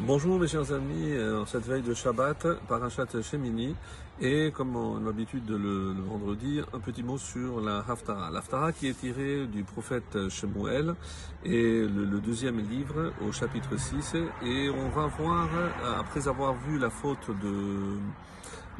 Bonjour mes chers amis, en cette veille de Shabbat, Parashat Shemini, et comme on a l'habitude de le, vendredi, un petit mot sur la Haftara. L'Haftara qui est tirée du prophète Shemuel, et le, le, deuxième livre au chapitre 6, et on va voir, après avoir vu la faute de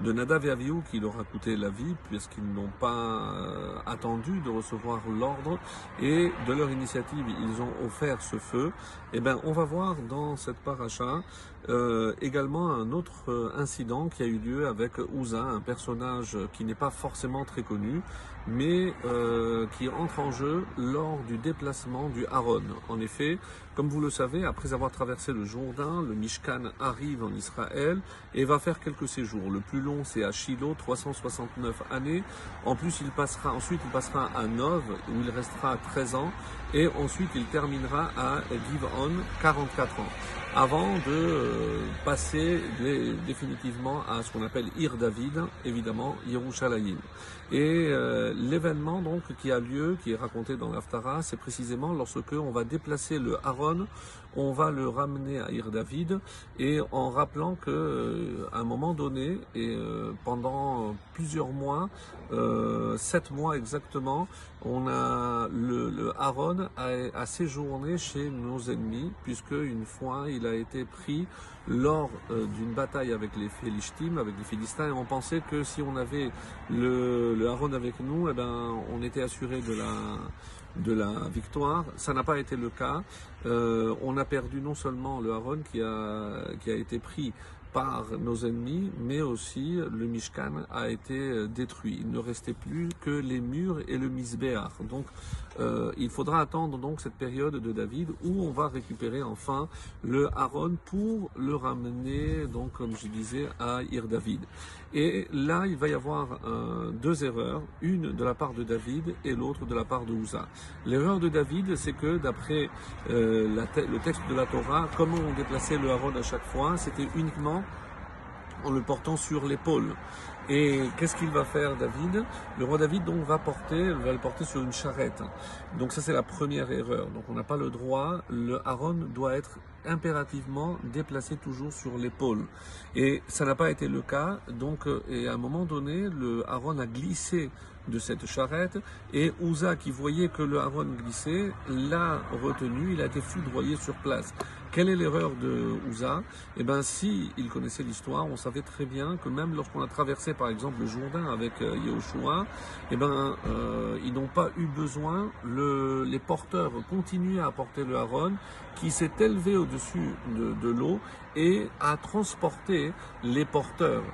de Nadav et qui leur a coûté la vie puisqu'ils n'ont pas euh, attendu de recevoir l'ordre et de leur initiative ils ont offert ce feu. Eh bien, on va voir dans cette paracha euh, également un autre euh, incident qui a eu lieu avec Ouza, un personnage qui n'est pas forcément très connu, mais euh, qui entre en jeu lors du déplacement du Haron. En effet, comme vous le savez, après avoir traversé le Jourdain, le Mishkan arrive en Israël et va faire quelques séjours. Le plus long, c'est à Shiloh, 369 années. En plus, il passera, ensuite, il passera à Nov, où il restera 13 ans, et ensuite, il terminera à Givon, 44 ans avant de euh, passer définitivement à ce qu'on appelle Ir David, évidemment, Yerushalayim. Et euh, l'événement donc qui a lieu, qui est raconté dans l'Aftara, c'est précisément lorsque on va déplacer le Aaron, on va le ramener à Ir David, et en rappelant que euh, un moment donné et pendant plusieurs mois, sept mois exactement, on a le, Aaron a, séjourné chez nos ennemis, puisque une fois a été pris lors euh, d'une bataille avec les Philistins, avec les Philistins, et on pensait que si on avait le, Aaron avec nous, eh ben, on était assuré de la, victoire. Ça n'a pas été le cas. Euh, on a perdu non seulement le a, qui a été pris par nos ennemis, mais aussi le Mishkan a été euh, détruit. Il ne restait plus que les murs et le Misbéach. Donc euh, il faudra attendre donc cette période de David où on va récupérer enfin le Aaron pour le ramener, donc comme je disais, à Ir David. Et là, il va y avoir euh, deux erreurs, une de la part de David et l'autre de la part de Uza. L'erreur de David, c'est que d'après le texte de la Torah, comment on déplaçait le Aaron à chaque fois, c'était uniquement en le portant sur l'épaule. Et qu'est-ce qu'il va faire David? Le roi David donc va porter, va le porter sur une charrette. Donc ça c'est la première erreur. Donc on n'a pas le droit. Le Aaron doit être impérativement déplacé toujours sur l'épaule. Et ça n'a pas été le cas. Donc euh, et à un moment donné, le Aaron a glissé de cette charrette et Ouza qui voyait que le Aaron glissait l'a retenu. Il a été foudroyé sur place. Quelle est l'erreur de Ouza? Eh bien, si il connaissait l'histoire, on savait très bien que même lorsqu'on a traversé, par exemple, le Jourdain avec euh, Yehoshua, eh ben, euh, ils n'ont pas eu besoin. Le, les porteurs continuaient à porter le Aaron, qui s'est élevé au-dessus de, l'eau et a transporté les porteurs.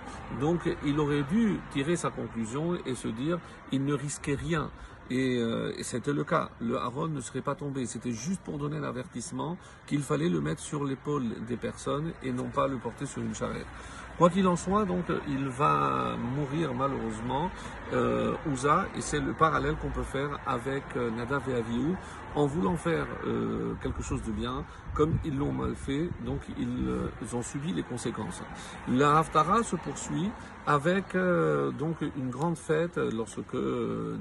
Donc, il aurait dû tirer sa conclusion et se dire, il ne risquait rien. Et, euh, et c'était le cas. Le Aaron ne serait pas tombé. C'était juste pour donner l'avertissement qu'il fallait le mettre sur l'épaule des personnes et non pas le porter sur une charrette. Quoi qu'il en soit, donc, il va mourir malheureusement, euh, Ouza, et c'est le parallèle qu'on peut faire avec euh, Nadav et Avihu, en voulant faire euh, quelque chose de bien, comme ils l'ont mal fait, donc ils, euh, ont subi les conséquences. La Haftara se poursuit avec donc une grande fête lorsque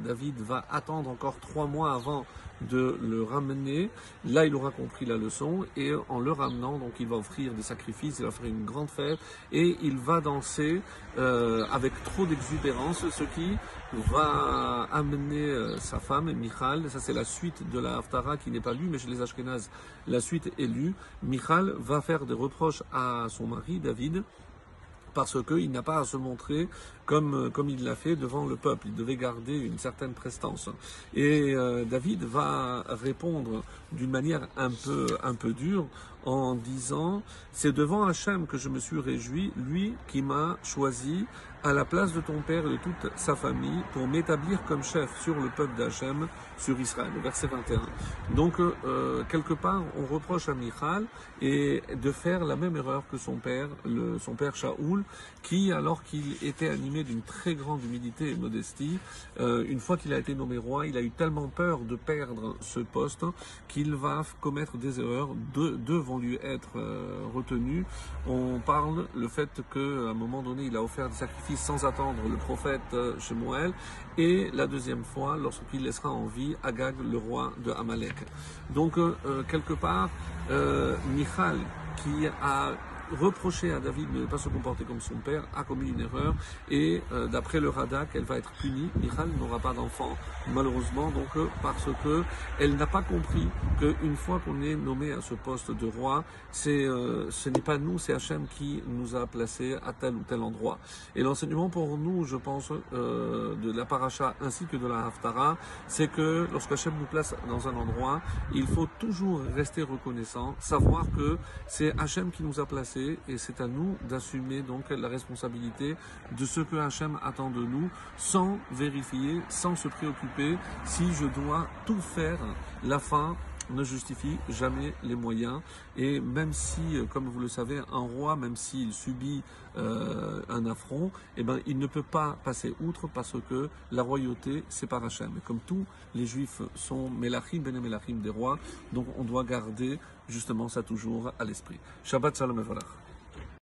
David va attendre encore trois mois avant de le ramener. Là, il aura compris la leçon et en le ramenant, donc il va offrir des sacrifices, il va faire une grande fête et il va danser euh, avec trop d'exubérance, ce qui va amener euh, sa femme, Michal. Ça, c'est la suite de la Haftara qui n'est pas lue, mais chez les Ashkenaz, la suite est lue. Michal va faire des reproches à son mari, David parce qu'il n'a pas à se montrer comme, comme il l'a fait devant le peuple. Il devait garder une certaine prestance. Et euh, David va répondre d'une manière un peu, un peu dure en disant C'est devant Hachem que je me suis réjoui, lui qui m'a choisi à la place de ton père et de toute sa famille pour m'établir comme chef sur le peuple d'Hachem, sur Israël. Verset 21. Donc, euh, quelque part, on reproche à Michal et de faire la même erreur que son père, le, son père Shaoul, qui, alors qu'il était animé d'une très grande humilité et modestie, euh, une fois qu'il a été nommé roi, il a eu tellement peur de perdre ce poste qu'il va commettre des erreurs. Deux vont lui être euh, retenus. On parle le fait qu'à un moment donné, il a offert des sacrifices sans attendre le prophète euh, Shemuel, et la deuxième fois lorsqu'il laissera en vie Agag, le roi de Amalek. Donc, euh, quelque part, euh, Michal, qui a reproché à David de ne pas se comporter comme son père, a commis une erreur et euh, d'après le Radak, elle va être punie. Michal n'aura pas d'enfant malheureusement donc euh, parce que elle n'a pas compris qu'une fois qu'on est nommé à ce poste de roi, c'est euh, ce n'est pas nous, c'est Hachem qui nous a placés à tel ou tel endroit. Et l'enseignement pour nous, je pense, de la paracha ainsi que de la Haftara, c'est que lorsque Hachem nous place dans un endroit, il faut toujours rester reconnaissant, savoir que c'est Hachem qui nous a placés et c'est à nous d'assumer donc la responsabilité de ce que Hachem attend de nous sans vérifier, sans se préoccuper si je dois tout faire. La fin ne justifie jamais les moyens. Et même si, euh, comme vous le savez, un roi, même s'il subit euh, un affront, eh ben, il ne peut pas passer outre parce que la royauté, c'est par Hachem. Et comme tous les juifs sont Melachim, Bene Melachim des rois, donc on doit garder justement ça toujours à l'esprit. Shabbat Shalom et.